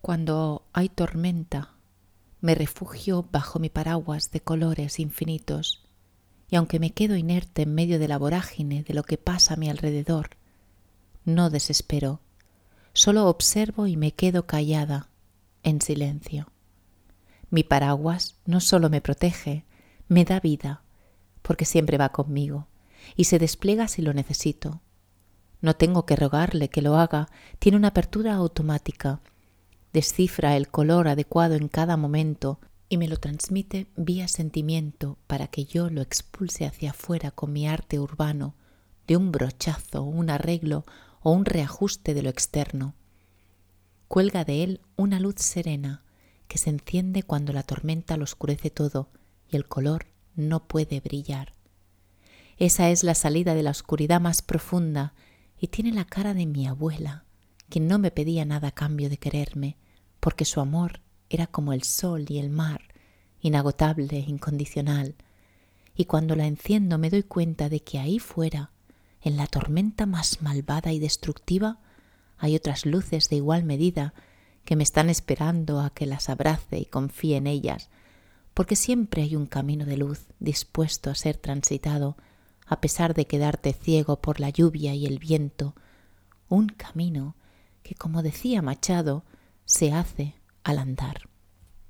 Cuando hay tormenta, me refugio bajo mi paraguas de colores infinitos, y aunque me quedo inerte en medio de la vorágine de lo que pasa a mi alrededor, no desespero, solo observo y me quedo callada, en silencio. Mi paraguas no solo me protege, me da vida, porque siempre va conmigo, y se despliega si lo necesito. No tengo que rogarle que lo haga, tiene una apertura automática descifra el color adecuado en cada momento y me lo transmite vía sentimiento para que yo lo expulse hacia afuera con mi arte urbano, de un brochazo, un arreglo o un reajuste de lo externo. Cuelga de él una luz serena que se enciende cuando la tormenta lo oscurece todo y el color no puede brillar. Esa es la salida de la oscuridad más profunda y tiene la cara de mi abuela, quien no me pedía nada a cambio de quererme, porque su amor era como el sol y el mar, inagotable, incondicional, y cuando la enciendo me doy cuenta de que ahí fuera, en la tormenta más malvada y destructiva, hay otras luces de igual medida que me están esperando a que las abrace y confíe en ellas, porque siempre hay un camino de luz dispuesto a ser transitado, a pesar de quedarte ciego por la lluvia y el viento, un camino que, como decía Machado, se hace al andar.